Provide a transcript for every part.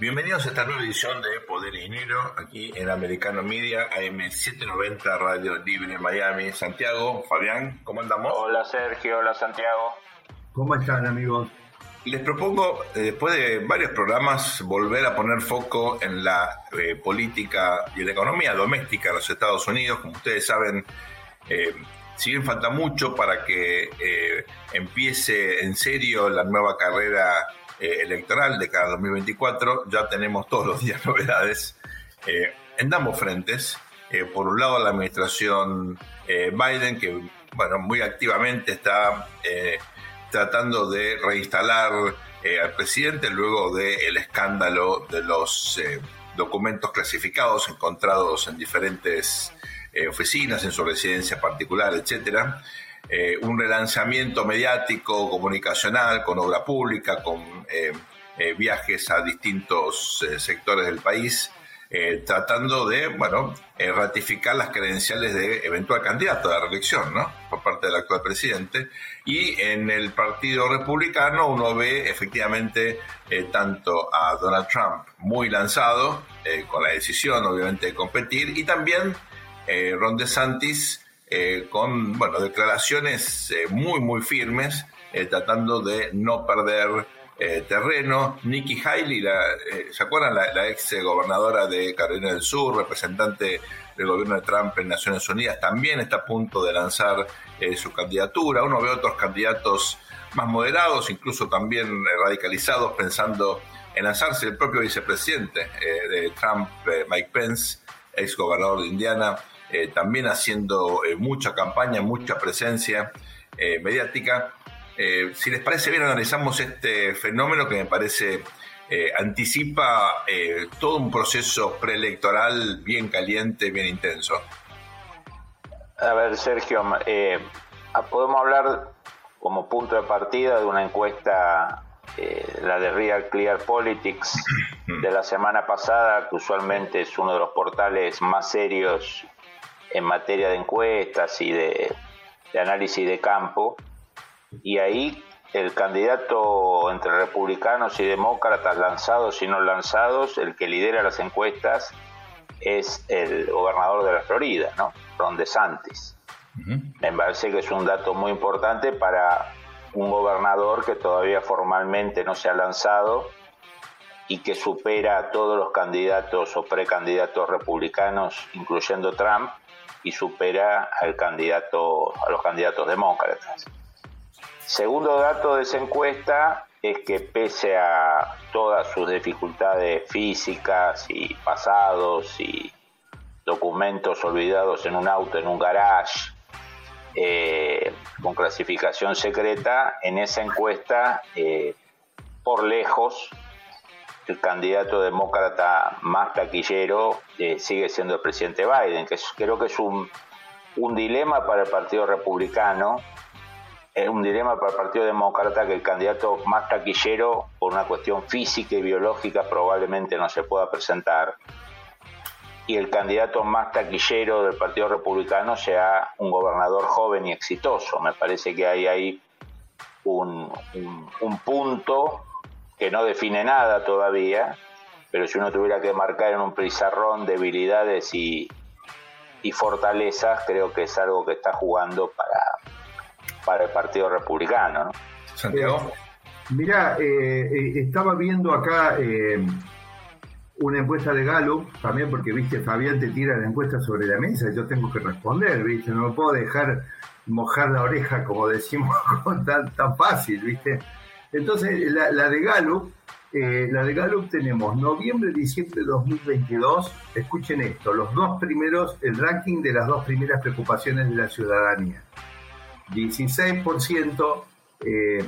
Bienvenidos a esta nueva edición de Poder y Dinero, aquí en Americano Media, AM790 Radio Libre Miami. Santiago, Fabián, ¿cómo andamos? Hola Sergio, hola Santiago. ¿Cómo están amigos? Les propongo, eh, después de varios programas, volver a poner foco en la eh, política y la economía doméstica de los Estados Unidos. Como ustedes saben, eh, si bien falta mucho para que eh, empiece en serio la nueva carrera eh, electoral de cada 2024, ya tenemos todos los días novedades eh, en ambos frentes. Eh, por un lado, la administración Biden, que bueno, muy activamente está tratando de reinstalar al presidente luego del escándalo de los documentos clasificados encontrados en diferentes oficinas, en su residencia particular, etcétera. Eh, un relanzamiento mediático, comunicacional, con obra pública, con eh, eh, viajes a distintos sectores del país, tratando de, bueno, ratificar las credenciales de eventual candidato a la reelección, ¿no? Por parte del actual presidente. Y en el Partido Republicano uno ve efectivamente tanto a Donald Trump muy lanzado, con la decisión obviamente de competir, y también Ron DeSantis eh, con, bueno, declaraciones eh, muy, muy firmes, eh, tratando de no perder terreno. Nikki Haley, ¿se acuerdan? La, ex gobernadora de Carolina del Sur, representante del gobierno de Trump en Naciones Unidas, también está a punto de lanzar su candidatura. Uno ve otros candidatos más moderados, incluso también radicalizados, pensando en lanzarse el propio vicepresidente de Trump, Mike Pence, ex gobernador de Indiana, eh, también haciendo eh, mucha campaña, mucha presencia eh, mediática. Si les parece bien, analizamos este fenómeno que me parece anticipa eh, todo un proceso preelectoral bien caliente, bien intenso. A ver, Sergio, eh, podemos hablar como punto de partida de una encuesta, eh, la de Real Clear Politics, de la semana pasada, que usualmente es uno de los portales más serios en materia de encuestas y de, de análisis de campo. Y ahí el candidato entre republicanos y demócratas, lanzados y no lanzados, el que lidera las encuestas es el gobernador de la Florida, ¿no? Ron DeSantis. Me parece que es un dato muy importante para un gobernador que todavía formalmente no se ha lanzado y que supera a todos los candidatos o precandidatos republicanos, incluyendo Trump, y supera al candidato, a los candidatos demócratas. Segundo dato de esa encuesta es que pese a todas sus dificultades físicas y pasados y documentos olvidados en un auto, en un garage, eh, con clasificación secreta, en esa encuesta, eh, por lejos, el candidato demócrata más taquillero eh, sigue siendo el presidente Biden, que creo que es un, un dilema para el Partido Republicano, es un dilema para el Partido Demócrata que el candidato más taquillero, por una cuestión física y biológica, probablemente no se pueda presentar. Y el candidato más taquillero del Partido Republicano sea un gobernador joven y exitoso. Me parece que hay ahí un, un, un punto que no define nada todavía, pero si uno tuviera que marcar en un pizarrón debilidades y, y fortalezas, creo que es algo que está jugando para, para el Partido Republicano. ¿no? Santiago. Mira, eh, eh, estaba viendo acá eh, una encuesta de Gallup, también porque, viste, Fabián te tira la encuesta sobre la mesa, yo tengo que responder, viste, no me puedo dejar mojar la oreja, como decimos, tan, tan fácil, viste. Entonces, la, de Gallup, eh, la de Gallup tenemos noviembre, diciembre de 2022, escuchen esto, los dos primeros, el ranking de las dos primeras preocupaciones de la ciudadanía. 16% eh,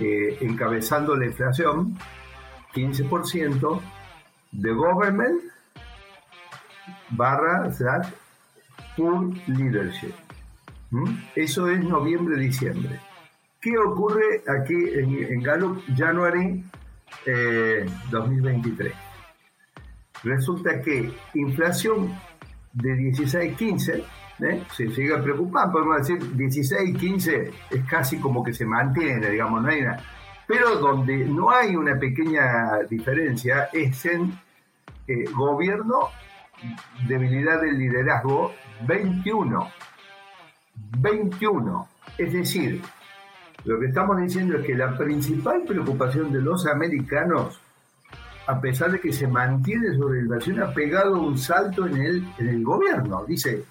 eh, encabezando la inflación, 15% de government barra slash poor leadership. ¿Mm? Eso es noviembre-diciembre. ¿Qué ocurre aquí en, en Gallup January 2023? Eh, Resulta que inflación de 16-15, ¿eh? se sigue preocupando, podemos decir 16-15 es casi como que se mantiene, digamos, no hay nada. Pero donde no hay una pequeña diferencia es en eh, gobierno, debilidad del liderazgo, 21. 21. Es decir, lo que estamos diciendo es que la principal preocupación de los americanos, a pesar de que se mantiene sobre la inflación, ha pegado un salto en el, en el gobierno. Dice,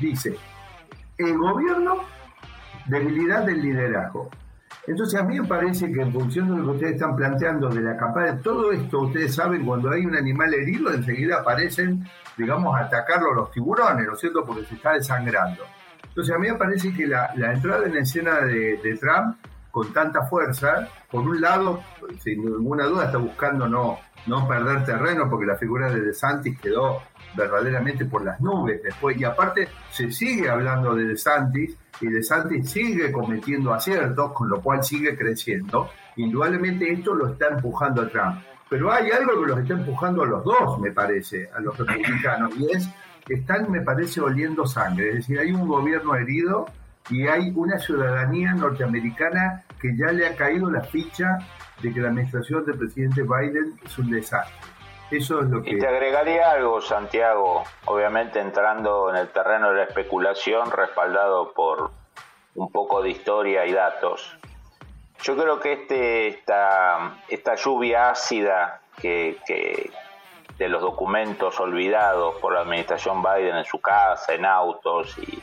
dice, el gobierno, debilidad del liderazgo. Entonces a mí me parece que en función de lo que ustedes están planteando de la campaña, todo esto, ustedes saben, cuando hay un animal herido, enseguida aparecen, digamos, atacarlo los tiburones, ¿no es cierto? Porque se está desangrando. Entonces a mí me parece que la, entrada en la escena de, Trump con tanta fuerza, por un lado, sin ninguna duda está buscando no, no perder terreno porque la figura de DeSantis quedó verdaderamente por las nubes después y aparte se sigue hablando de DeSantis y DeSantis sigue cometiendo aciertos, con lo cual sigue creciendo. Indudablemente esto lo está empujando a Trump. Pero hay algo que los está empujando a los dos, me parece, a los republicanos, y es están, me parece, oliendo sangre. Es decir, hay un gobierno herido y hay una ciudadanía norteamericana que ya le ha caído la ficha de que la administración del presidente Biden es un desastre. Eso es lo que... Y te agregaría algo, Santiago, obviamente entrando en el terreno de la especulación, respaldado por un poco de historia y datos. Yo creo que este, esta, esta lluvia ácida que, que, de los documentos olvidados por la administración Biden en su casa, en autos, y,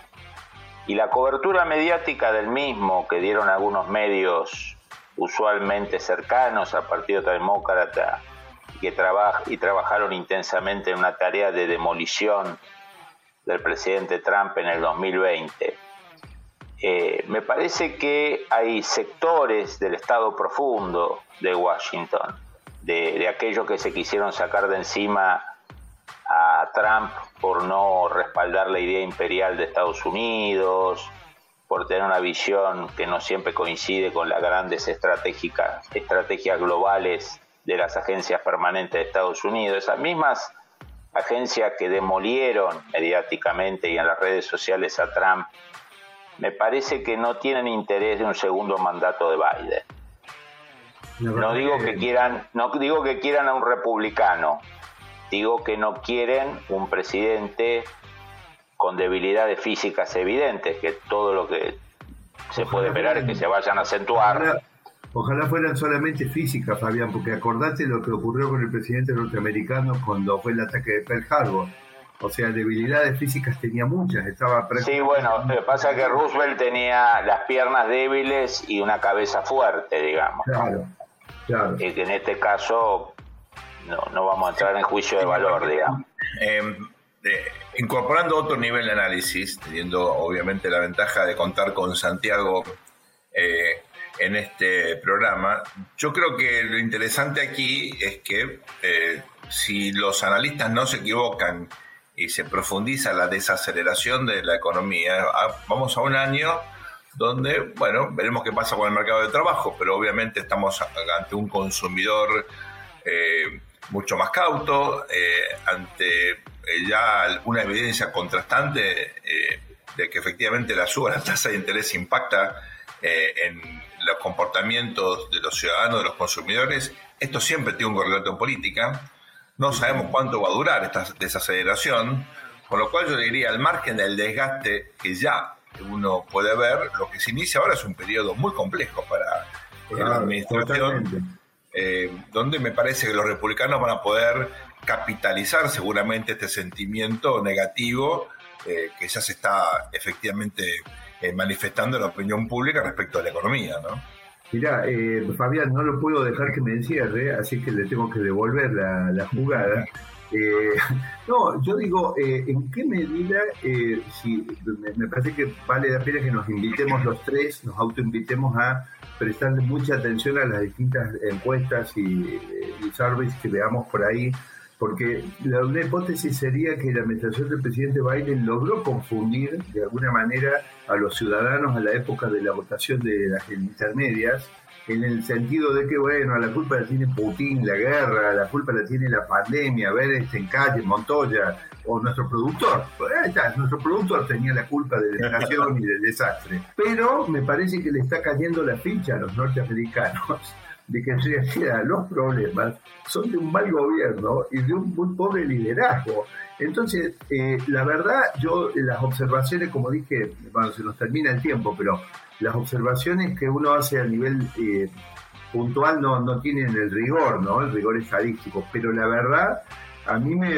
y la cobertura mediática del mismo que dieron algunos medios usualmente cercanos al Partido Demócrata que y trabajaron intensamente en una tarea de demolición del presidente Trump en el 2020. Eh, me parece que hay sectores del Estado profundo de Washington de, aquellos que se quisieron sacar de encima a Trump por no respaldar la idea imperial de Estados Unidos, por tener una visión que no siempre coincide con las grandes estrategias globales de las agencias permanentes de Estados Unidos, esas mismas agencias que demolieron mediáticamente y en las redes sociales a Trump, me parece que no tienen interés de un segundo mandato de Biden. No digo que quieran, no digo que quieran a un republicano, digo que no quieren un presidente con debilidades físicas evidentes, que todo lo que se puede esperar es que se vayan a acentuar. Ojalá, fueran solamente físicas, Fabián, porque acordate lo que ocurrió con el presidente norteamericano cuando fue el ataque de Pearl Harbor. O sea, debilidades físicas tenía muchas, estaba Sí, bueno, lo que pasa es que Roosevelt tenía las piernas débiles y una cabeza fuerte, digamos. Claro. Y que en este caso no, vamos a entrar en juicio de valor, digamos. Em, incorporando otro nivel de análisis, teniendo obviamente la ventaja de contar con Santiago eh, en este programa, yo creo que lo interesante aquí es que eh, si los analistas no se equivocan y se profundiza la desaceleración de la economía, ah, vamos a un año donde, bueno, veremos qué pasa con el mercado de trabajo, pero obviamente estamos ante un consumidor eh, mucho más cauto, eh, ante eh, ya una evidencia contrastante de que efectivamente la suba de la tasa de interés impacta en los comportamientos de los ciudadanos, de los consumidores. Esto siempre tiene un correlato en política. No sabemos cuánto va a durar esta desaceleración, con lo cual yo diría, al margen del desgaste que ya uno puede ver, lo que se inicia ahora es un periodo muy complejo para eh, la administración, eh, donde me parece que los republicanos van a poder capitalizar seguramente este sentimiento negativo eh, que ya se está efectivamente manifestando en la opinión pública respecto a la economía, ¿no? Mirá, Fabián, no lo puedo dejar que me encierre, así que le tengo que devolver la, la jugada. Eh, no, yo digo, eh, ¿en qué medida, eh, si me, parece que vale la pena que nos invitemos los tres, nos autoinvitemos a prestarle mucha atención a las distintas encuestas y, y surveys que veamos por ahí, porque la, una hipótesis sería que la administración del presidente Biden logró confundir de alguna manera a los ciudadanos a la época de la votación de las intermedias, en el sentido de que, bueno, la culpa la tiene Putin, la guerra, la culpa la tiene la pandemia, ver este en calle, Montoya, o nuestro productor. Ahí está, nuestro productor tenía la culpa de la inflación y del desastre. Pero me parece que le está cayendo la ficha a los norteamericanos de que en realidad los problemas son de un mal gobierno y de un muy pobre liderazgo. Entonces, eh, la verdad, yo las observaciones, como dije, bueno, se nos termina el tiempo, pero las observaciones que uno hace a nivel eh, puntual no, no tienen el rigor, ¿no? El rigor estadístico, pero la verdad, a mí me,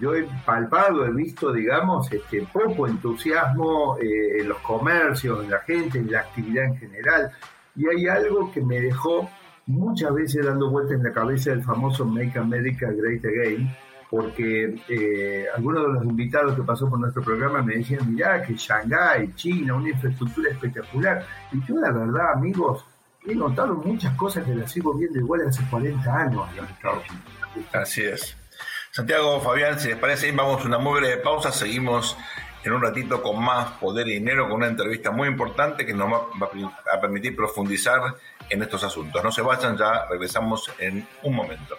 yo he palpado, he visto, digamos, este poco entusiasmo eh, en los comercios, en la gente, en la actividad en general. Y hay algo que me dejó muchas veces dando vueltas en la cabeza el famoso Make America Great Again, porque eh, algunos de los invitados que pasó por nuestro programa me decían, mirá, que Shanghái, China, una infraestructura espectacular. Y yo la verdad, amigos, he notado muchas cosas que las sigo viendo igual hace 40 años. Así es. Santiago, Fabián, si les parece, vamos a una muy breve pausa, seguimos en un ratito con más poder y dinero, con una entrevista muy importante que nos va a permitir profundizar en estos asuntos. No se vayan, ya regresamos en un momento.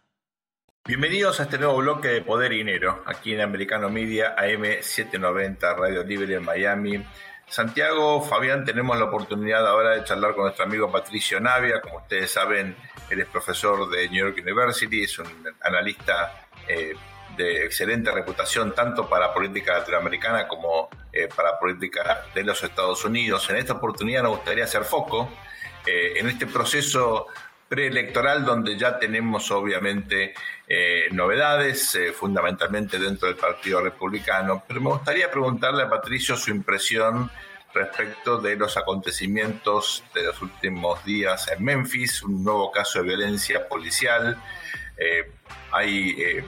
Bienvenidos a este nuevo bloque de Poder y Dinero, aquí en Americano Media AM790 Radio Libre en Miami. Santiago, Fabián, tenemos la oportunidad ahora de charlar con nuestro amigo Patricio Navia. Como ustedes saben, él es profesor de New York University, es un analista eh, de excelente reputación tanto para política latinoamericana como eh, para política de los Estados Unidos. En esta oportunidad nos gustaría hacer foco eh, en este proceso preelectoral donde ya tenemos obviamente eh, novedades, eh, fundamentalmente dentro del Partido Republicano. Pero me gustaría preguntarle a Patricio su impresión respecto de los acontecimientos de los últimos días en Memphis, un nuevo caso de violencia policial. Eh, hay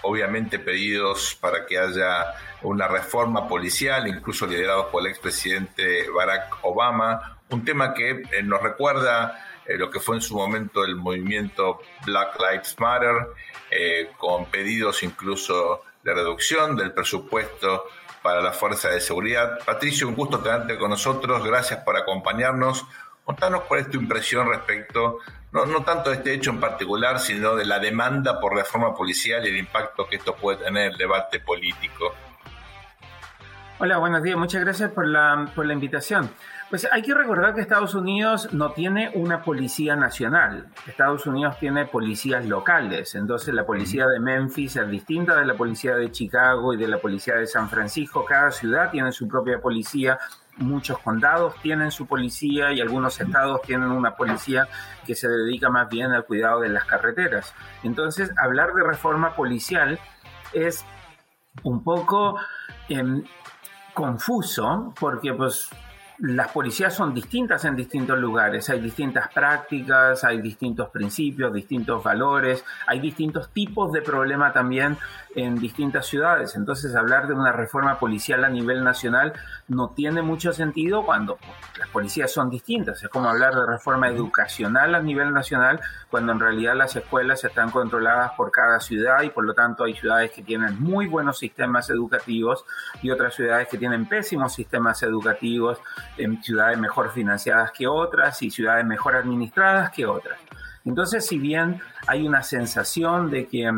obviamente pedidos para que haya una reforma policial, incluso liderados por el expresidente Barack Obama, un tema que nos recuerda eh, lo que fue en su momento el movimiento Black Lives Matter, eh, con pedidos incluso de reducción del presupuesto para la fuerza de seguridad. Patricio, un gusto tenerte con nosotros, gracias por acompañarnos. Contanos cuál es tu impresión respecto, no, no tanto de este hecho en particular, sino de la demanda por reforma policial y el impacto que esto puede tener en el debate político. Hola, buenos días. Muchas gracias por la, por la invitación. Pues hay que recordar que Estados Unidos no tiene una policía nacional. Estados Unidos tiene policías locales. Entonces la policía de Memphis es distinta de la policía de Chicago y de la policía de San Francisco. Cada ciudad tiene su propia policía. Muchos condados tienen su policía y algunos estados tienen una policía que se dedica más bien al cuidado de las carreteras. Entonces hablar de reforma policial es un poco em, confuso porque pues las policías son distintas en distintos lugares, hay distintas prácticas, hay distintos principios, distintos valores, hay distintos tipos de problema también en distintas ciudades. Entonces hablar de una reforma policial a nivel nacional no tiene mucho sentido cuando las policías son distintas. Es como hablar de reforma educacional a nivel nacional cuando en realidad las escuelas están controladas por cada ciudad y por lo tanto hay ciudades que tienen muy buenos sistemas educativos y otras ciudades que tienen pésimos sistemas educativos, en ciudades mejor financiadas que otras y ciudades mejor administradas que otras. Entonces, si bien hay una sensación de que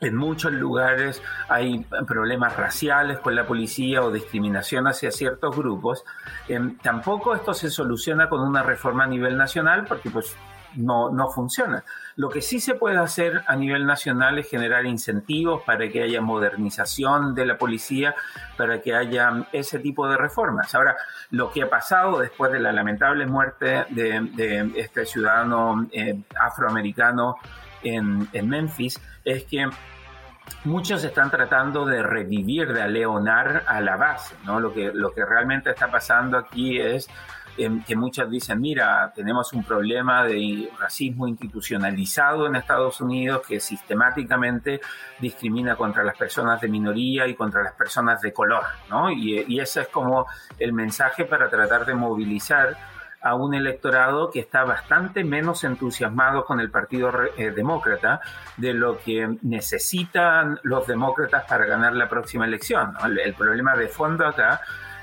en muchos lugares hay problemas raciales con la policía o discriminación hacia ciertos grupos. Em, tampoco esto se soluciona con una reforma a nivel nacional porque pues no, no funciona. Lo que sí se puede hacer a nivel nacional es generar incentivos para que haya modernización de la policía, para que haya ese tipo de reformas. Ahora, lo que ha pasado después de la lamentable muerte de, este ciudadano eh, afroamericano en, Memphis es que muchos están tratando de revivir, de aleonar a la base, ¿no? Lo que, lo que realmente está pasando aquí es que muchos dicen, mira, tenemos un problema de racismo institucionalizado en Estados Unidos que sistemáticamente discrimina contra las personas de minoría y contra las personas de color, ¿no? Y, y ese es como el mensaje para tratar de movilizar a un electorado que está bastante menos entusiasmado con el Partido eh, Demócrata de lo que necesitan los demócratas para ganar la próxima elección. El, problema de fondo acá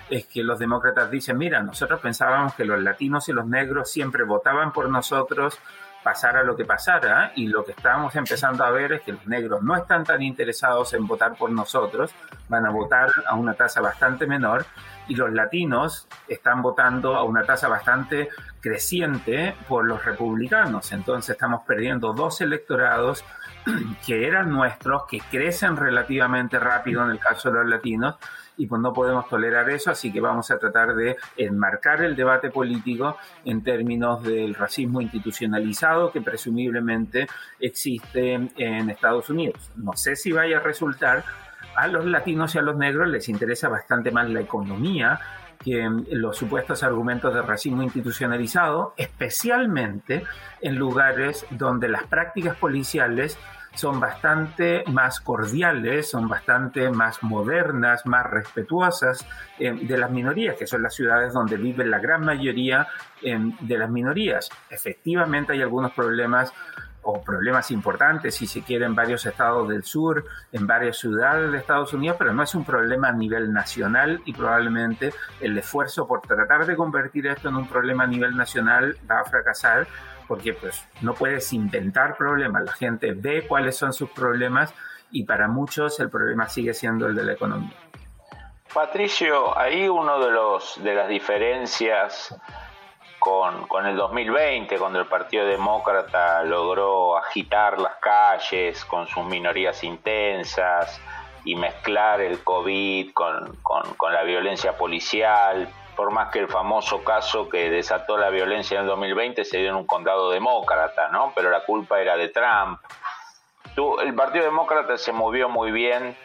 es que los demócratas dicen, mira, nosotros pensábamos que los latinos y los negros siempre votaban por nosotros, pasara lo que pasara, y lo que estamos empezando a ver es que los negros no están tan interesados en votar por nosotros, van a votar a una tasa bastante menor, y los latinos están votando a una tasa bastante creciente por los republicanos. Entonces estamos perdiendo dos electorados que eran nuestros, que crecen relativamente rápido en el caso de los latinos, y pues no podemos tolerar eso, así que vamos a tratar de enmarcar el debate político en términos del racismo institucionalizado que presumiblemente existe en Estados Unidos. No sé si vaya a resultar, a los latinos y a los negros les interesa bastante más la economía que los supuestos argumentos de racismo institucionalizado, especialmente en lugares donde las prácticas policiales son bastante más cordiales, son bastante más modernas, más respetuosas eh, de las minorías, que son las ciudades donde viven la gran mayoría eh, de las minorías. Efectivamente hay algunos problemas o problemas importantes, si se quiere, en varios estados del sur, en varias ciudades de Estados Unidos, pero no es un problema a nivel nacional y probablemente el esfuerzo por tratar de convertir esto en un problema a nivel nacional va a fracasar porque pues no puedes inventar problemas, la gente ve cuáles son sus problemas y para muchos el problema sigue siendo el de la economía. Patricio, ahí uno de los de las diferencias con, el 2020, cuando el Partido Demócrata logró agitar las calles con sus minorías intensas y mezclar el COVID con, la violencia policial, por más que el famoso caso que desató la violencia en el 2020 se dio en un condado demócrata, ¿no? Pero la culpa era de Trump. el Partido Demócrata se movió muy bien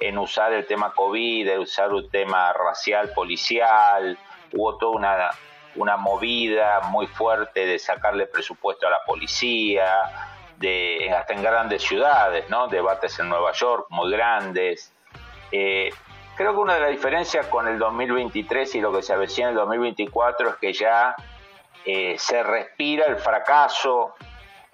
en usar el tema COVID, en usar un tema racial, policial, hubo toda una, una movida muy fuerte de sacarle presupuesto a la policía, de, hasta en grandes ciudades, ¿no? debates en Nueva York muy grandes. Eh, creo que una de las diferencias con el 2023 y lo que se avecina en el 2024 es que ya eh, se respira el fracaso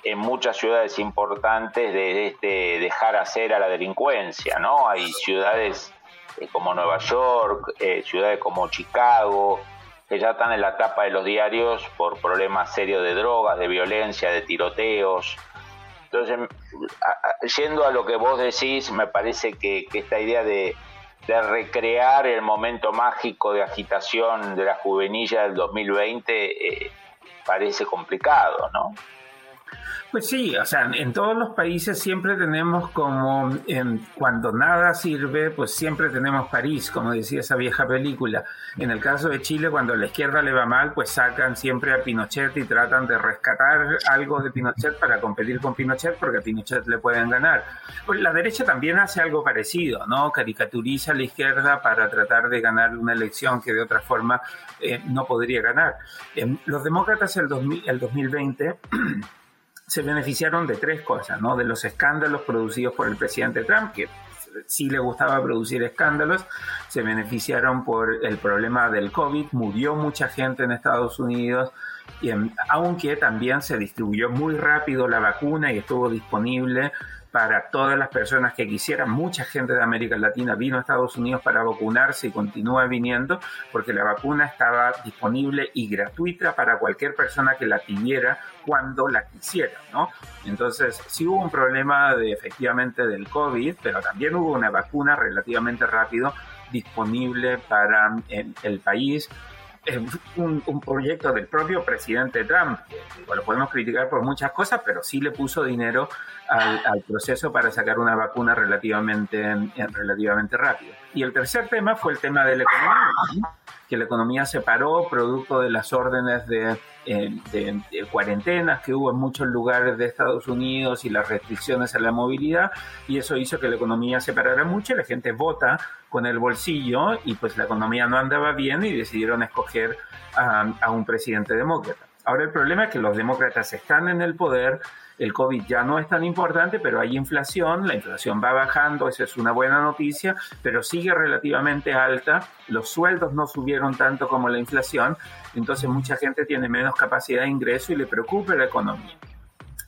en muchas ciudades importantes de este dejar hacer a la delincuencia, ¿no? Hay ciudades eh, como Nueva York, ciudades como Chicago, que ya están en la tapa de los diarios por problemas serios de drogas, de violencia, de tiroteos. Entonces, yendo a lo que vos decís, me parece que, esta idea de, recrear el momento mágico de agitación de la juvenilla del 2020 eh, parece complicado, ¿no? Pues sí, o sea, en todos los países siempre tenemos como, cuando nada sirve, pues siempre tenemos París, como decía esa vieja película. En el caso de Chile, cuando a la izquierda le va mal, pues sacan siempre a Pinochet y tratan de rescatar algo de Pinochet para competir con Pinochet, porque a Pinochet le pueden ganar. Pues la derecha también hace algo parecido, ¿no? Caricaturiza a la izquierda para tratar de ganar una elección que de otra forma eh, no podría ganar. los demócratas el, el 2020 se beneficiaron de tres cosas, ¿no? De los escándalos producidos por el presidente Trump, que sí le gustaba producir escándalos, se beneficiaron por el problema del COVID, murió mucha gente en Estados Unidos, y, aunque también se distribuyó muy rápido la vacuna y estuvo disponible para todas las personas que quisieran. Mucha gente de América Latina vino a Estados Unidos para vacunarse y continúa viniendo porque la vacuna estaba disponible y gratuita para cualquier persona que la pidiera cuando la quisiera, ¿no? Entonces, sí hubo un problema de efectivamente del COVID, pero también hubo una vacuna relativamente rápido disponible para el país un, proyecto del propio presidente Trump. lo podemos criticar por muchas cosas, pero sí le puso dinero al, proceso para sacar una vacuna relativamente, relativamente rápido. Y el tercer tema fue el tema de la economía, que la economía se paró producto de las órdenes de, eh, de, cuarentenas que hubo en muchos lugares de Estados Unidos y las restricciones a la movilidad, y eso hizo que la economía se parara mucho, la gente vota con el bolsillo y pues la economía no andaba bien y decidieron escoger a un presidente demócrata. Ahora el problema es que los demócratas están en el poder, el COVID ya no es tan importante, pero hay inflación, la inflación va bajando, eso es una buena noticia, pero sigue relativamente alta, los sueldos no subieron tanto como la inflación, entonces mucha gente tiene menos capacidad de ingreso y le preocupa la economía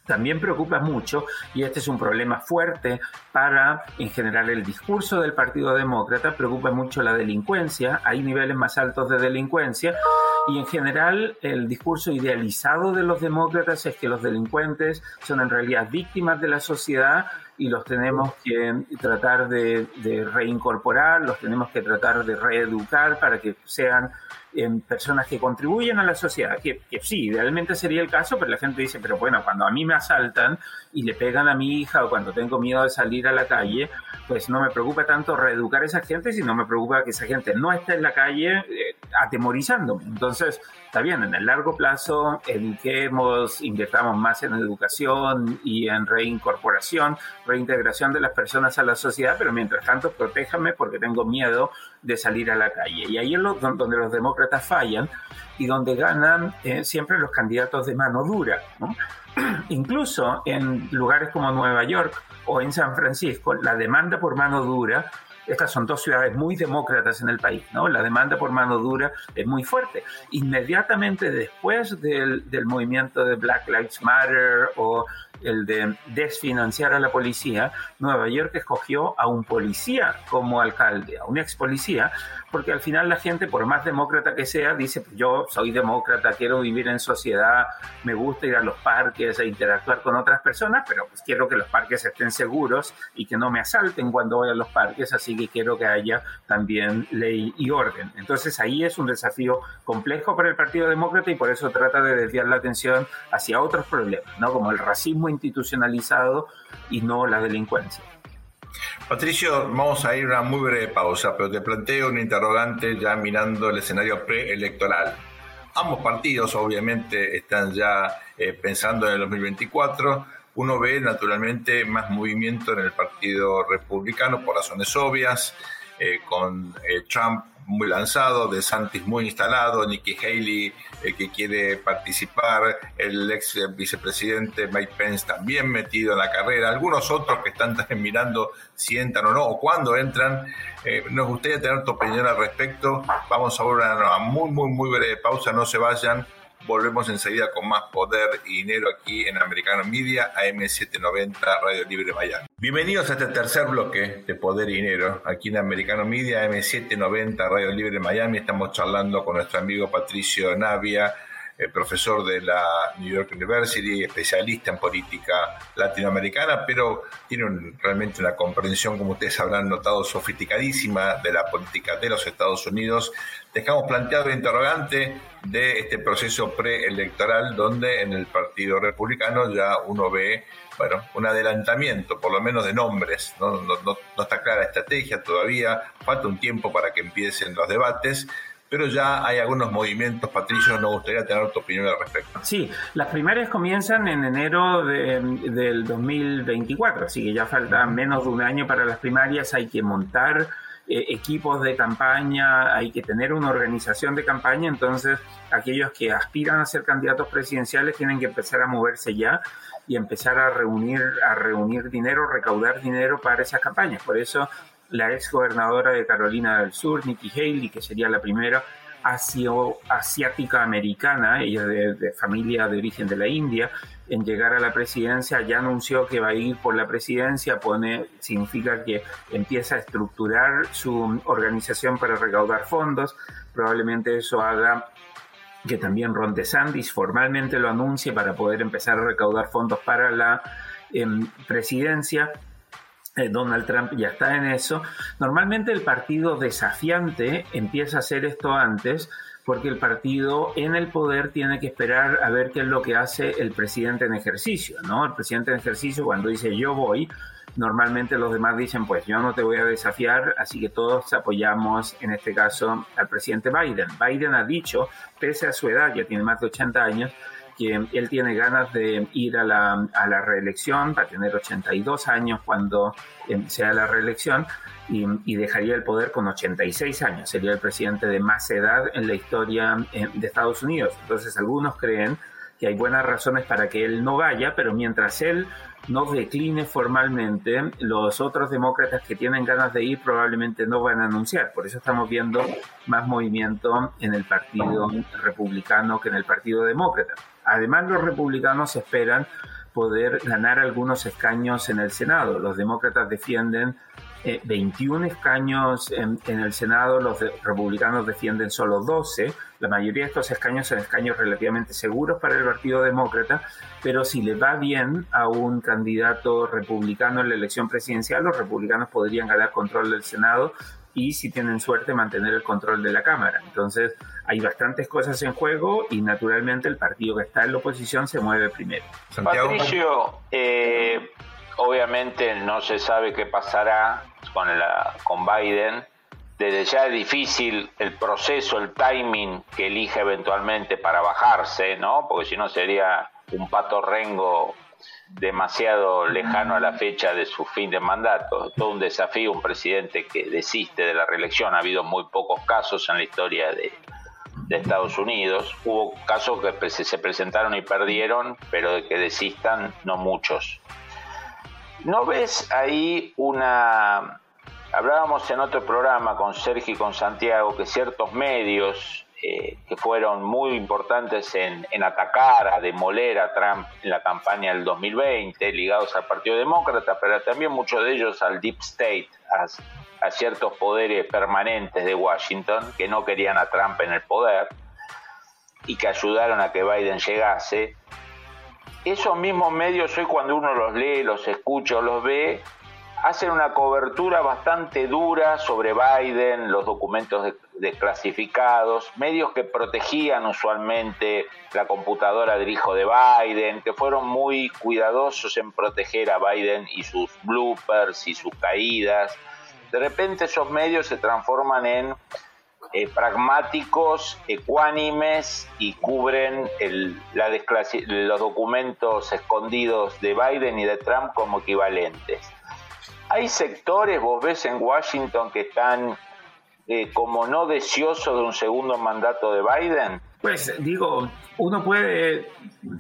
también preocupa mucho, y este es un problema fuerte para, en general, el discurso del Partido Demócrata, preocupa mucho la delincuencia, hay niveles más altos de delincuencia, y en general el discurso idealizado de los demócratas es que los delincuentes son en realidad víctimas de la sociedad y los tenemos que tratar de, reincorporar, los tenemos que tratar de reeducar para que sean em, personas que contribuyen a la sociedad, que, que, sí, idealmente sería el caso, pero la gente dice, pero bueno, cuando a mí me asaltan y le pegan a mi hija o cuando tengo miedo de salir a la calle, pues no me preocupa tanto reeducar a esa gente, sino me preocupa que esa gente no esté en la calle eh, atemorizándome. Entonces, está bien, en el largo plazo, eduquemos, invirtamos más en educación y en reincorporación, reintegración de las personas a la sociedad, pero mientras tanto, protéjame porque tengo miedo de salir a la calle. Y ahí es donde los demócratas fallan y donde ganan eh, siempre los candidatos de mano dura. Incluso en lugares como Nueva York o en San Francisco, la demanda por mano dura estas son dos ciudades muy demócratas en el país, ¿no? La demanda por mano dura es muy fuerte. Inmediatamente después del, del movimiento de Black Lives Matter o el de desfinanciar a la policía, Nueva York escogió a un policía como alcalde, a un ex policía, porque al final la gente, por más demócrata que sea, dice, pues yo soy demócrata, quiero vivir en sociedad, me gusta ir a los parques e interactuar con otras personas, pero pues quiero que los parques estén seguros y que no me asalten cuando voy a los parques, así que quiero que haya también ley y orden. Entonces ahí es un desafío complejo para el Partido Demócrata y por eso trata de desviar la atención hacia otros problemas, ¿no? Como el racismo institucionalizado y no la delincuencia. Patricio, vamos a ir a una muy breve pausa, pero te planteo un interrogante ya mirando el escenario preelectoral. Ambos partidos obviamente están ya eh, pensando en el 2024. Uno ve naturalmente más movimiento en el Partido Republicano por razones obvias, eh, con eh, Trump muy lanzado, de Santis muy instalado, Nikki Haley eh, que quiere participar, el ex vicepresidente Mike Pence también metido en la carrera, algunos otros que están también mirando si entran o no, o cuándo entran. Eh, nos gustaría tener tu opinión al respecto. Vamos a una muy, muy, muy breve pausa, no se vayan. Volvemos enseguida con más poder y dinero aquí en Americano Media, AM790 Radio Libre Miami. Bienvenidos a este tercer bloque de Poder y Dinero, aquí en Americano Media, AM790 Radio Libre Miami. Estamos charlando con nuestro amigo Patricio Navia, profesor de la New York University, especialista en política latinoamericana, pero tiene realmente una comprensión, como ustedes habrán notado, sofisticadísima de la política de los Estados Unidos. Dejamos planteado el interrogante de este proceso preelectoral, donde en el Partido Republicano ya uno ve bueno, un adelantamiento, por lo menos de nombres. No, no, no, está clara la estrategia todavía, falta un tiempo para que empiecen los debates, pero ya hay algunos movimientos, Patricio, nos gustaría tener tu opinión al respecto. Sí, las primarias comienzan en enero del 2024, así que ya falta menos de un año para las primarias, hay que montar eh, equipos de campaña, hay que tener una organización de campaña, entonces aquellos que aspiran a ser candidatos presidenciales tienen que empezar a moverse ya y empezar a reunir, a reunir dinero, recaudar dinero para esas campañas. Por eso la ex gobernadora de Carolina del Sur, Nikki Haley, que sería la primera asiática americana, ella de, familia de origen de la India, en llegar a la presidencia, ya anunció que va a ir por la presidencia, pone, significa que empieza a estructurar su organización para recaudar fondos, probablemente eso haga que también Ron DeSantis formalmente lo anuncie para poder empezar a recaudar fondos para la em, presidencia Donald Trump ya está en eso. Normalmente el partido desafiante empieza a hacer esto antes porque el partido en el poder tiene que esperar a ver qué es lo que hace el presidente en ejercicio, ¿no? El presidente en ejercicio cuando dice yo voy, normalmente los demás dicen pues yo no te voy a desafiar, así que todos apoyamos en este caso al presidente Biden. Biden ha dicho, pese a su edad, ya tiene más de 80 años, que él tiene ganas de ir a la, a la reelección, va a tener 82 años cuando eh, sea la reelección, y, dejaría el poder con 86 años. Sería el presidente de más edad en la historia eh, de Estados Unidos. Entonces algunos creen que hay buenas razones para que él no vaya, pero mientras él no decline formalmente, los otros demócratas que tienen ganas de ir probablemente no van a anunciar. Por eso estamos viendo más movimiento en el Partido Republicano que en el Partido Demócrata. Además, los republicanos esperan poder ganar algunos escaños en el Senado. Los demócratas defienden 21 eh, escaños en, el Senado, los republicanos defienden solo 12. La mayoría de estos escaños son escaños relativamente seguros para el Partido Demócrata, pero si le va bien a un candidato republicano en la elección presidencial, los republicanos podrían ganar control del Senado y si tienen suerte mantener el control de la Cámara. Entonces hay bastantes cosas en juego y naturalmente el partido que está en la oposición se mueve primero. Patricio, eh, obviamente no se sabe qué pasará con, la, con Biden. Desde ya es difícil el proceso, el timing que elige eventualmente para bajarse, ¿no? Porque si no sería un pato rengo demasiado lejano a la fecha de su fin de mandato. Todo un desafío, un presidente que desiste de la reelección. Ha habido muy pocos casos en la historia de, de Estados Unidos. Hubo casos que se presentaron y perdieron, pero de que desistan, no muchos. ¿No ves ahí una... Hablábamos en otro programa con Sergio y con Santiago que ciertos medios eh, que fueron muy importantes en, atacar, a demoler a Trump en la campaña del 2020, ligados al Partido Demócrata, pero también muchos de ellos al Deep State, a, a ciertos poderes permanentes de Washington que no querían a Trump en el poder y que ayudaron a que Biden llegase, esos mismos medios hoy cuando uno los lee, los escucha o los ve, hacen una cobertura bastante dura sobre Biden, los documentos desclasificados, medios que protegían usualmente la computadora del hijo de Biden, que fueron muy cuidadosos en proteger a Biden y sus bloopers y sus caídas. De repente esos medios se transforman en eh, pragmáticos, ecuánimes y cubren los documentos escondidos de Biden y de Trump como equivalentes. Hay sectores, vos ves en Washington, que están eh, como no deseosos de un segundo mandato de Biden. Pues digo, uno puede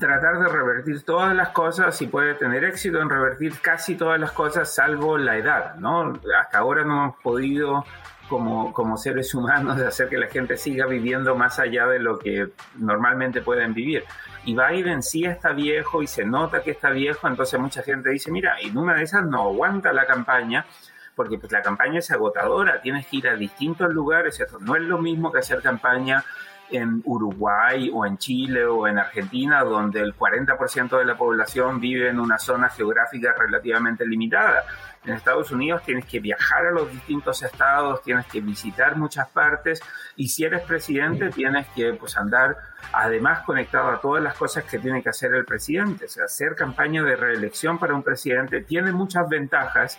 tratar de revertir todas las cosas y puede tener éxito en revertir casi todas las cosas salvo la edad, ¿no? Hasta ahora no hemos podido como, como seres humanos hacer que la gente siga viviendo más allá de lo que normalmente pueden vivir. Y Biden sí está viejo y se nota que está viejo, entonces mucha gente dice, mira, en una de esas no aguanta la campaña, porque pues la campaña es agotadora, tienes que ir a distintos lugares, eso no es lo mismo que hacer campaña en Uruguay o en Chile o en Argentina, donde el 40% de la población vive en una zona geográfica relativamente limitada. En Estados Unidos tienes que viajar a los distintos estados, tienes que visitar muchas partes y si eres presidente tienes que pues, andar además conectado a todas las cosas que tiene que hacer el presidente. O sea, hacer campaña de reelección para un presidente tiene muchas ventajas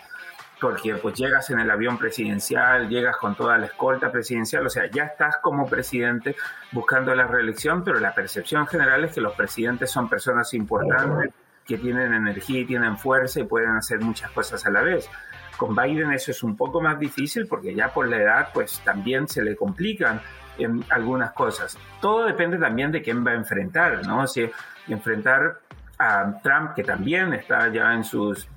porque pues llegas en el avión presidencial, llegas con toda la escolta presidencial, o sea, ya estás como presidente buscando la reelección, pero la percepción general es que los presidentes son personas importantes que tienen energía y tienen fuerza y pueden hacer muchas cosas a la vez. Con Biden eso es un poco más difícil porque ya por la edad pues también se le complican algunas cosas. Todo depende también de quién va a enfrentar, ¿no? Si enfrentar a Trump, que también está ya en sus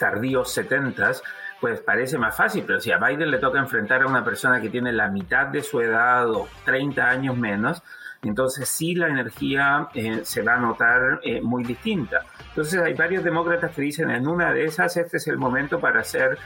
tardíos setentas, pues parece más fácil, pero si a Biden le toca enfrentar a una persona que tiene la mitad de su edad o 30 años menos, entonces sí la energía eh, se va a notar eh, muy distinta. Entonces hay varios demócratas que dicen en una de esas este es el momento para hacer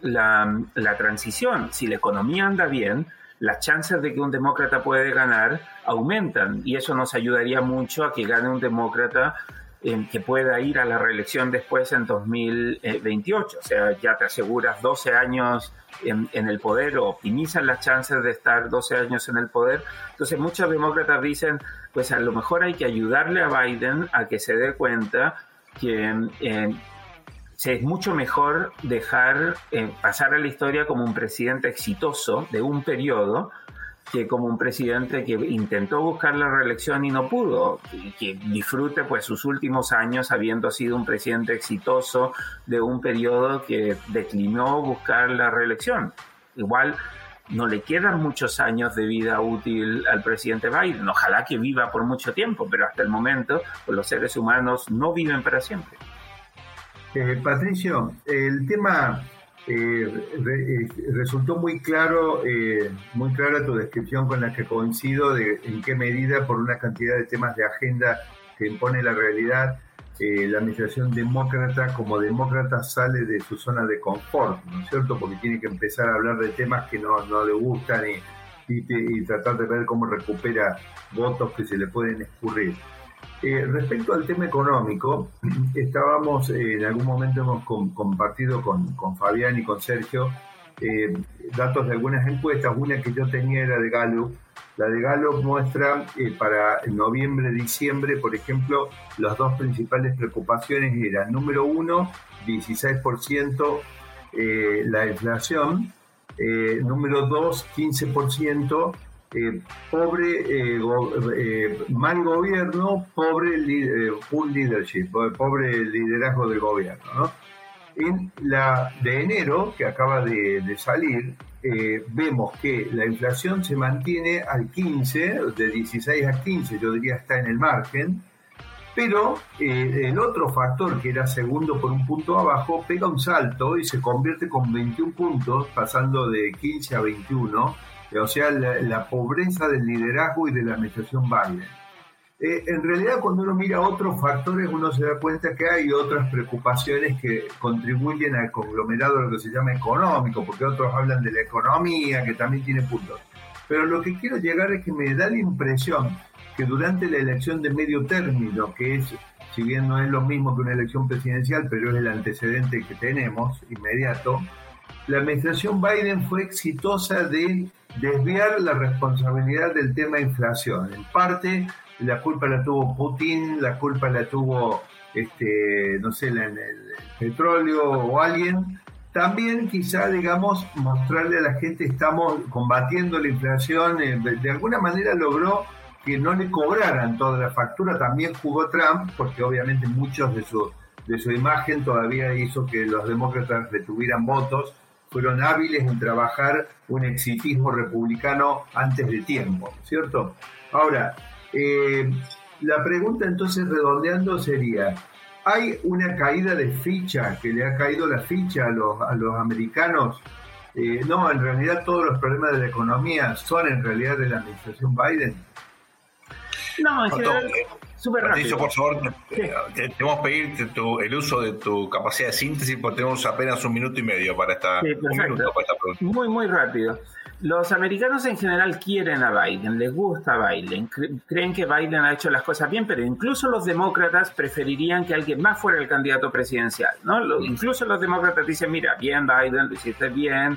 la, la transición. Si la economía anda bien, las chances de que un demócrata puede ganar aumentan y eso nos ayudaría mucho a que gane un demócrata que pueda ir a la reelección después en 2028. O sea, ya te aseguras 12 años en, el poder o optimizan las chances de estar 12 años en el poder. Entonces muchos demócratas dicen, pues a lo mejor hay que ayudarle a Biden a que se dé cuenta que eh, es mucho mejor dejar eh, pasar a la historia como un presidente exitoso de un periodo que como un presidente que intentó buscar la reelección y no pudo, y que disfrute pues sus últimos años habiendo sido un presidente exitoso de un periodo que declinó buscar la reelección. Igual no le quedan muchos años de vida útil al presidente Biden. Ojalá que viva por mucho tiempo, pero hasta el momento pues, los seres humanos no viven para siempre. Eh, Patricio, el tema eh, eh, resultó muy claro, eh, muy clara tu descripción con la que coincido de en qué medida, por una cantidad de temas de agenda que impone la realidad, la administración demócrata como demócrata sale de su zona de confort, ¿no es cierto? Porque tiene que empezar a hablar de temas que no, no le gustan y tratar de ver cómo recupera votos que se le pueden escurrir. Eh, respecto al tema económico, estábamos, eh, en algún momento hemos compartido con, Fabián y con Sergio eh, datos de algunas encuestas. Una que yo tenía era de Gallup. La de Gallup muestra para noviembre, diciembre, por ejemplo, las dos principales preocupaciones eran, número uno, 16% la inflación, número dos, 15% eh, pobre, eh, eh, mal gobierno, pobre full leadership, pobre liderazgo del gobierno. ¿no? En la de enero, que acaba de, salir, vemos que la inflación se mantiene al 15, de 16 a 15, yo diría está en el margen, pero el otro factor, que era segundo por un punto abajo, pega un salto y se convierte con 21 puntos, pasando de 15 a 21 o sea, la, pobreza del liderazgo y de la administración Biden. Eh, en realidad, cuando uno mira otros factores, uno se da cuenta que hay otras preocupaciones que contribuyen al conglomerado lo que se llama económico, porque otros hablan de la economía, que también tiene puntos. Pero lo que quiero llegar es que me da la impresión que durante la elección de medio término, que es, si bien no es lo mismo que una elección presidencial, pero es el antecedente que tenemos inmediato, la administración Biden fue exitosa de desviar la responsabilidad del tema inflación. En parte, la culpa la tuvo Putin, la culpa la tuvo, este, no sé, el petróleo o alguien. También quizá, digamos, mostrarle a la gente estamos combatiendo la inflación, eh, de alguna manera logró que no le cobraran toda la factura, también jugó Trump, porque obviamente muchos de su, de su imagen todavía hizo que los demócratas retuvieran votos fueron hábiles en trabajar un exitismo republicano antes de tiempo, ¿cierto? Ahora, eh, la pregunta entonces redondeando sería, ¿hay una caída de ficha que le ha caído la ficha a los, a los americanos? Eh, no, en realidad todos los problemas de la economía son en realidad de la administración Biden. No, en general, Súper rápido. por favor, te, vamos a pedir el uso de tu capacidad de síntesis porque tenemos apenas un minuto y medio para esta, pregunta. Muy, muy rápido. Los americanos en general quieren a Biden, les gusta Biden, creen que Biden ha hecho las cosas bien, pero incluso los demócratas preferirían que alguien más fuera el candidato presidencial, ¿no? incluso los demócratas dicen, mira, bien Biden, lo hiciste bien,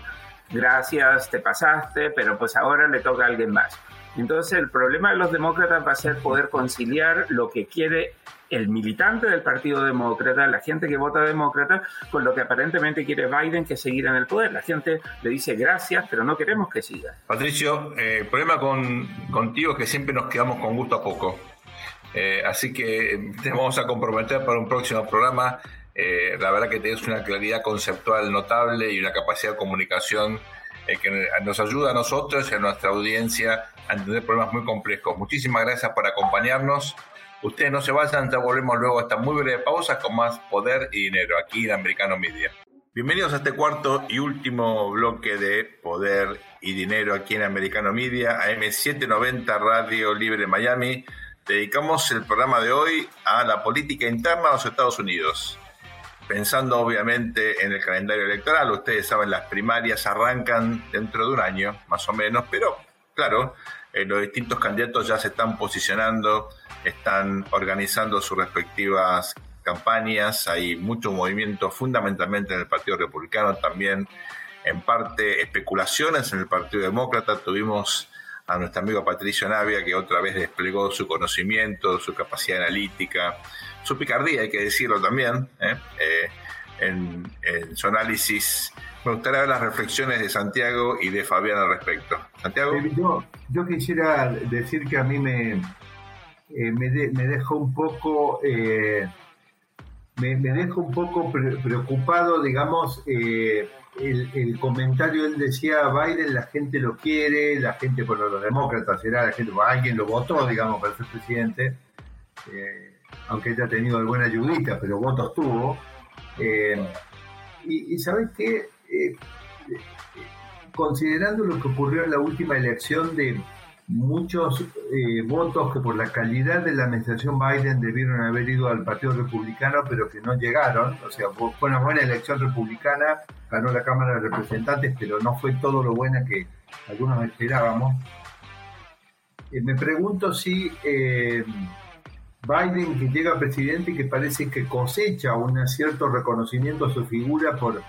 gracias, te pasaste, pero pues ahora le toca a alguien más. Entonces el problema de los demócratas va a ser poder conciliar lo que quiere el militante del Partido Demócrata, la gente que vota demócrata, con lo que aparentemente quiere Biden, que seguir en el poder. La gente le dice gracias, pero no queremos que siga. Patricio, eh, el problema con, contigo es que siempre nos quedamos con gusto a poco. Eh, así que te vamos a comprometer para un próximo programa. Eh, la verdad que tienes una claridad conceptual notable y una capacidad de comunicación que nos ayuda a nosotros y a nuestra audiencia a entender problemas muy complejos. Muchísimas gracias por acompañarnos. Ustedes no se vayan, ya volvemos luego a esta muy breve pausa con más poder y dinero aquí en Americano Media. Bienvenidos a este cuarto y último bloque de Poder y Dinero aquí en Americano Media, AM790 Radio Libre Miami. Dedicamos el programa de hoy a la política interna de los Estados Unidos. Pensando obviamente en el calendario electoral, ustedes saben, las primarias arrancan dentro de un año, más o menos, pero claro, eh, los distintos candidatos ya se están posicionando, están organizando sus respectivas campañas, hay mucho movimiento fundamentalmente en el Partido Republicano, también en parte especulaciones en el Partido Demócrata, tuvimos a nuestro amigo Patricio Navia, que otra vez desplegó su conocimiento, su capacidad analítica, su picardía, hay que decirlo también, ¿eh? Eh, en, su análisis. Me gustaría ver las reflexiones de Santiago y de Fabián al respecto. Santiago. Eh, yo, quisiera decir que a mí me, me, deja un poco... me, deja un poco preocupado, digamos, el, comentario, él decía, Biden la gente lo quiere, la gente, por los demócratas será, la gente, alguien lo votó, digamos, para ser presidente, eh, aunque haya tenido alguna ayudita, pero votos tuvo. Eh, y, ¿sabes qué? Considerando lo que ocurrió en la última elección de muchos eh, votos que por la calidad de la administración Biden debieron haber ido al Partido Republicano, pero que no llegaron. O sea, fue una buena elección republicana, ganó la Cámara de Representantes, pero no fue todo lo buena que algunos esperábamos. Eh, me pregunto si eh, Biden, que llega presidente y que parece que cosecha un cierto reconocimiento a su figura por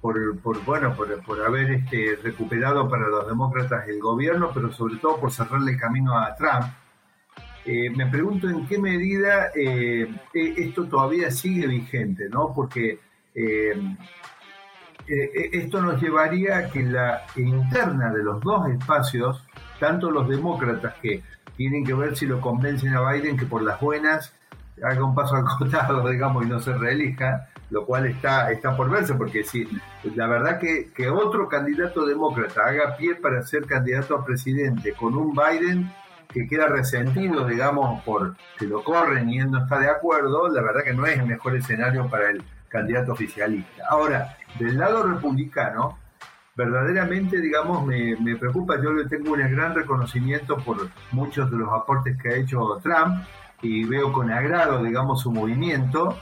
por, por bueno por, haber este, recuperado para los demócratas el gobierno, pero sobre todo por cerrarle el camino a Trump. Eh, me pregunto en qué medida eh, e, esto todavía sigue vigente, ¿no? Porque eh, esto nos llevaría a que la interna de los dos espacios, tanto los demócratas que tienen que ver si lo convencen a Biden que por las buenas haga un paso al costado, digamos, y no se reelija, lo cual está, está por verse, porque si la verdad que, que otro candidato demócrata haga pie para ser candidato a presidente con un Biden que queda resentido, digamos, por que lo corren y él no está de acuerdo, la verdad que no es el mejor escenario para el candidato oficialista. Ahora, del lado republicano, verdaderamente, digamos, me, me preocupa, yo le tengo un gran reconocimiento por muchos de los aportes que ha hecho Trump y veo con agrado, digamos, su movimiento,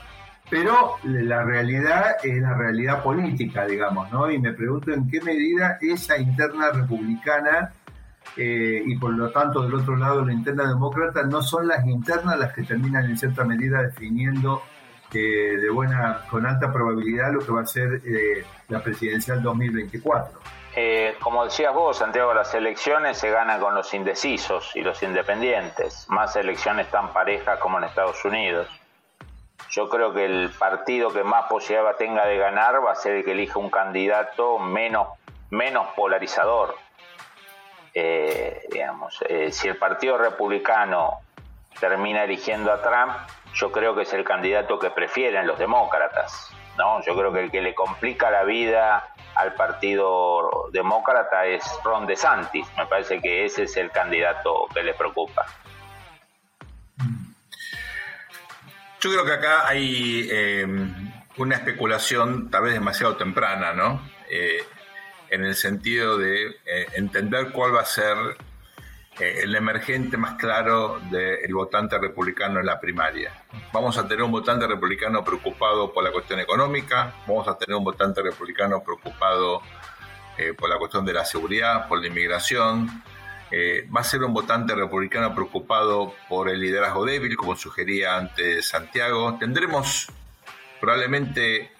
pero la realidad es la realidad política, digamos, ¿no? Y me pregunto en qué medida esa interna republicana eh, y por lo tanto del otro lado la interna demócrata no son las internas las que terminan en cierta medida definiendo eh, de buena, con alta probabilidad lo que va a ser eh, la presidencial 2024. Como decías vos, Santiago, las elecciones se ganan con los indecisos y los independientes, más elecciones tan parejas como en Estados Unidos. Yo creo que el partido que más posibilidad tenga de ganar va a ser el que elija un candidato menos, menos polarizador. Eh, digamos, eh, si el Partido Republicano termina eligiendo a Trump, yo creo que es el candidato que prefieren los demócratas. ¿no? Yo creo que el que le complica la vida al Partido Demócrata es Ron DeSantis. Me parece que ese es el candidato que le preocupa. Yo creo que acá hay em, una especulación tal vez demasiado temprana, ¿no? Eh, en el sentido de eh, entender cuál va a ser eh, el emergente más claro del votante republicano en la primaria. Vamos a tener un votante republicano preocupado por la cuestión económica, vamos a tener un votante republicano preocupado por la cuestión de la seguridad, por la inmigración, eh, va a ser un votante republicano preocupado por el liderazgo débil, como sugería antes Santiago. Tendremos probablemente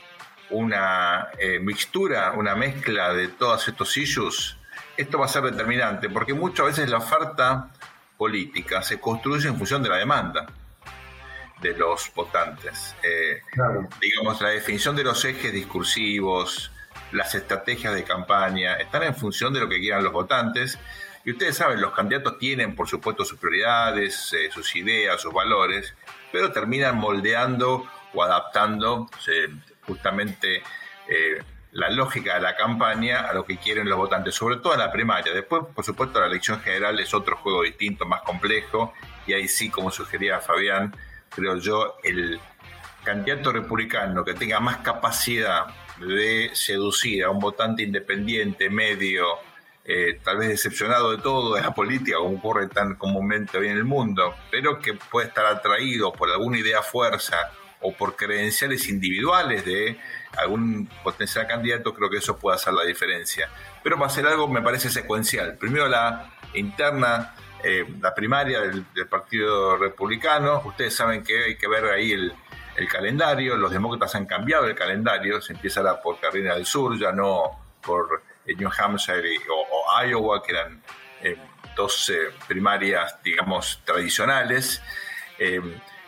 una eh, mixtura, una mezcla de todos estos issues. Esto va a ser determinante porque muchas veces la oferta política se construye en función de la demanda de los votantes. Eh, digamos, la definición de los ejes discursivos, las estrategias de campaña, están en función de lo que quieran los votantes y ustedes saben, los candidatos tienen, por supuesto, sus prioridades, eh, sus ideas, sus valores, pero terminan moldeando o adaptando justamente eh, la lógica de la campaña a lo que quieren los votantes, sobre todo en la primaria. Después, por supuesto, la elección general es otro juego distinto, más complejo, y ahí sí, como sugería Fabián, creo yo, el candidato republicano que tenga más capacidad de seducir a un votante independiente, medio, eh, tal vez decepcionado de todo, de la política, como ocurre tan comúnmente hoy en el mundo, pero que puede estar atraído por alguna idea fuerza o por credenciales individuales de algún potencial candidato, creo que eso puede hacer la diferencia. Pero va a ser algo, me parece, secuencial. Primero la interna eh, la primaria del, Partido Republicano. Ustedes saben que hay que ver ahí el, calendario. Los demócratas han cambiado el calendario. Se empieza ahora por Carolina del Sur, ya no por eh, New Hampshire o, Iowa, que eran eh, dos primarias, digamos, tradicionales.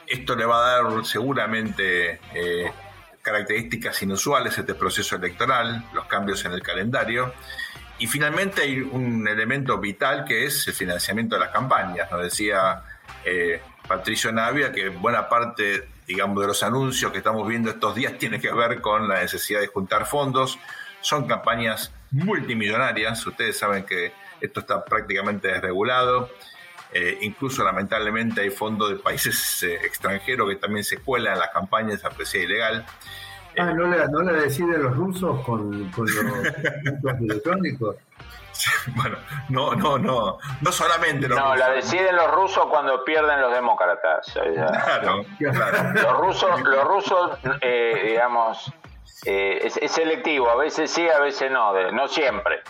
esto le va a dar seguramente características inusuales este proceso electoral, los cambios en el calendario. Y finalmente hay un elemento vital que es el financiamiento de las campañas. Nos decía eh, Patricio Navia que buena parte, digamos, de los anuncios que estamos viendo estos días tiene que ver con la necesidad de juntar fondos. Son campañas multimillonarias. Ustedes saben que esto está prácticamente desregulado. Eh, incluso lamentablemente hay fondos de países eh, extranjeros que también se cuelan en las campañas a precio ilegal. Ah, ¿no la, no la deciden los rusos con, con los electrónicos? Bueno, no, no, no, no solamente los No, la deciden los rusos cuando pierden los demócratas. Claro, claro. Los rusos, los rusos eh, digamos, eh, es, selectivo, a veces sí, a veces no, no siempre.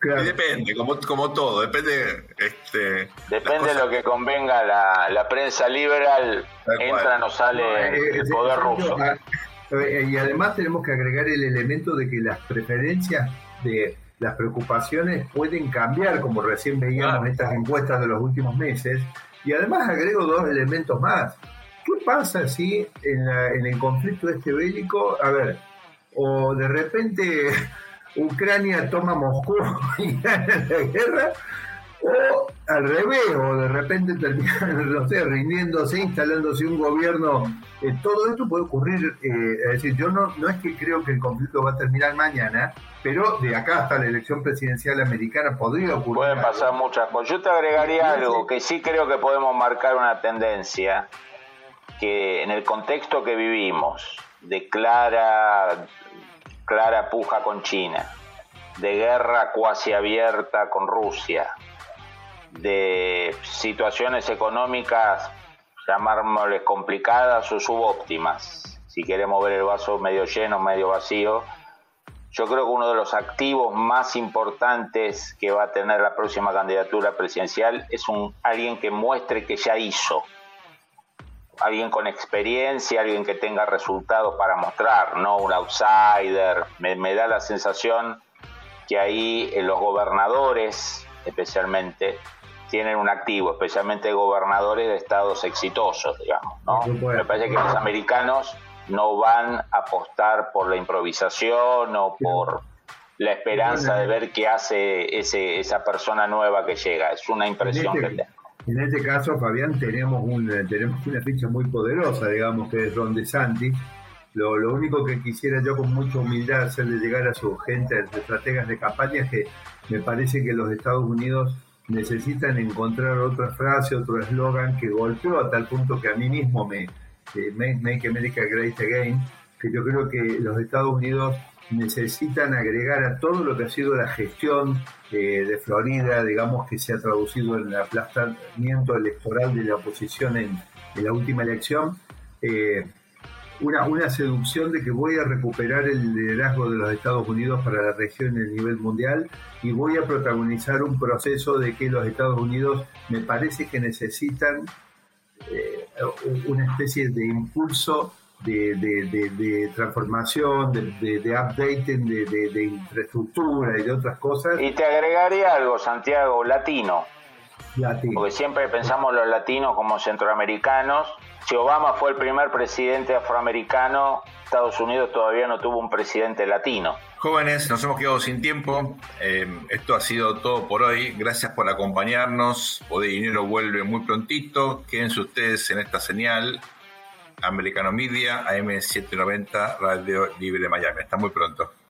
Depende, como, como todo, depende. Este, depende de lo que convenga la, la prensa liberal, entra o sale el poder ruso. Eh, y además tenemos que agregar el elemento de que las preferencias de las preocupaciones pueden cambiar, como recién veíamos en estas encuestas de los últimos meses. Y además agrego dos elementos más. ¿Qué pasa si en, en el conflicto este bélico, a ver, o de repente Ucrania toma Moscú y gana la guerra, o al revés, o de repente terminan, no sé, rindiéndose, instalándose un gobierno. Eh, todo esto puede ocurrir, eh, es decir, yo no, no es que creo que el conflicto va a terminar mañana, pero de acá hasta la elección presidencial americana podría ocurrir. Pueden pasar muchas cosas. Yo te agregaría algo que sí creo que podemos marcar una tendencia, que en el contexto que vivimos, de clara, clara puja con China, de guerra cuasi abierta con Rusia, de situaciones económicas, llamarmosles complicadas o subóptimas, si queremos ver el vaso medio lleno, medio vacío, yo creo que uno de los activos más importantes que va a tener la próxima candidatura presidencial es un alguien que muestre que ya hizo, alguien con experiencia, alguien que tenga resultados para mostrar, no un outsider. Me, me da la sensación que ahí los gobernadores, especialmente, tienen un activo, especialmente gobernadores de estados exitosos, digamos. ¿no? Me parece que los americanos no van a apostar por la improvisación o por la esperanza de ver qué hace ese, esa persona nueva que llega. Es una impresión que tengo. En este caso, Fabián, tenemos, tenemos una ficha muy poderosa, digamos, que es Ron DeSantis. Lo, lo único que quisiera yo con mucha humildad hacerle llegar a su gente, a sus estrategas de campaña, es que me parece que los Estados Unidos necesitan encontrar otra frase, otro eslogan que golpeó a tal punto que a mí mismo me Make America Great Again, que yo creo que los Estados Unidos necesitan agregar a todo lo que ha sido la gestión eh, de Florida, digamos que se ha traducido en el aplastamiento electoral de la oposición en, la última elección, eh, una, una seducción de que voy a recuperar el liderazgo de los Estados Unidos para la región en el nivel mundial y voy a protagonizar un proceso de que los Estados Unidos me parece que necesitan eh, una especie de impulso de, de, transformación, de, de, updating, de, infraestructura y de otras cosas. Y te agregaría algo, Santiago, latino. Porque siempre pensamos los latinos como centroamericanos. Si Obama fue el primer presidente afroamericano, Estados Unidos todavía no tuvo un presidente latino. Jóvenes, nos hemos quedado sin tiempo. Eh, esto ha sido todo por hoy. Gracias por acompañarnos. Poder Dinero vuelve muy prontito. Quédense ustedes en esta señal. Americano Media, AM790, Radio Libre Miami. Hasta muy pronto.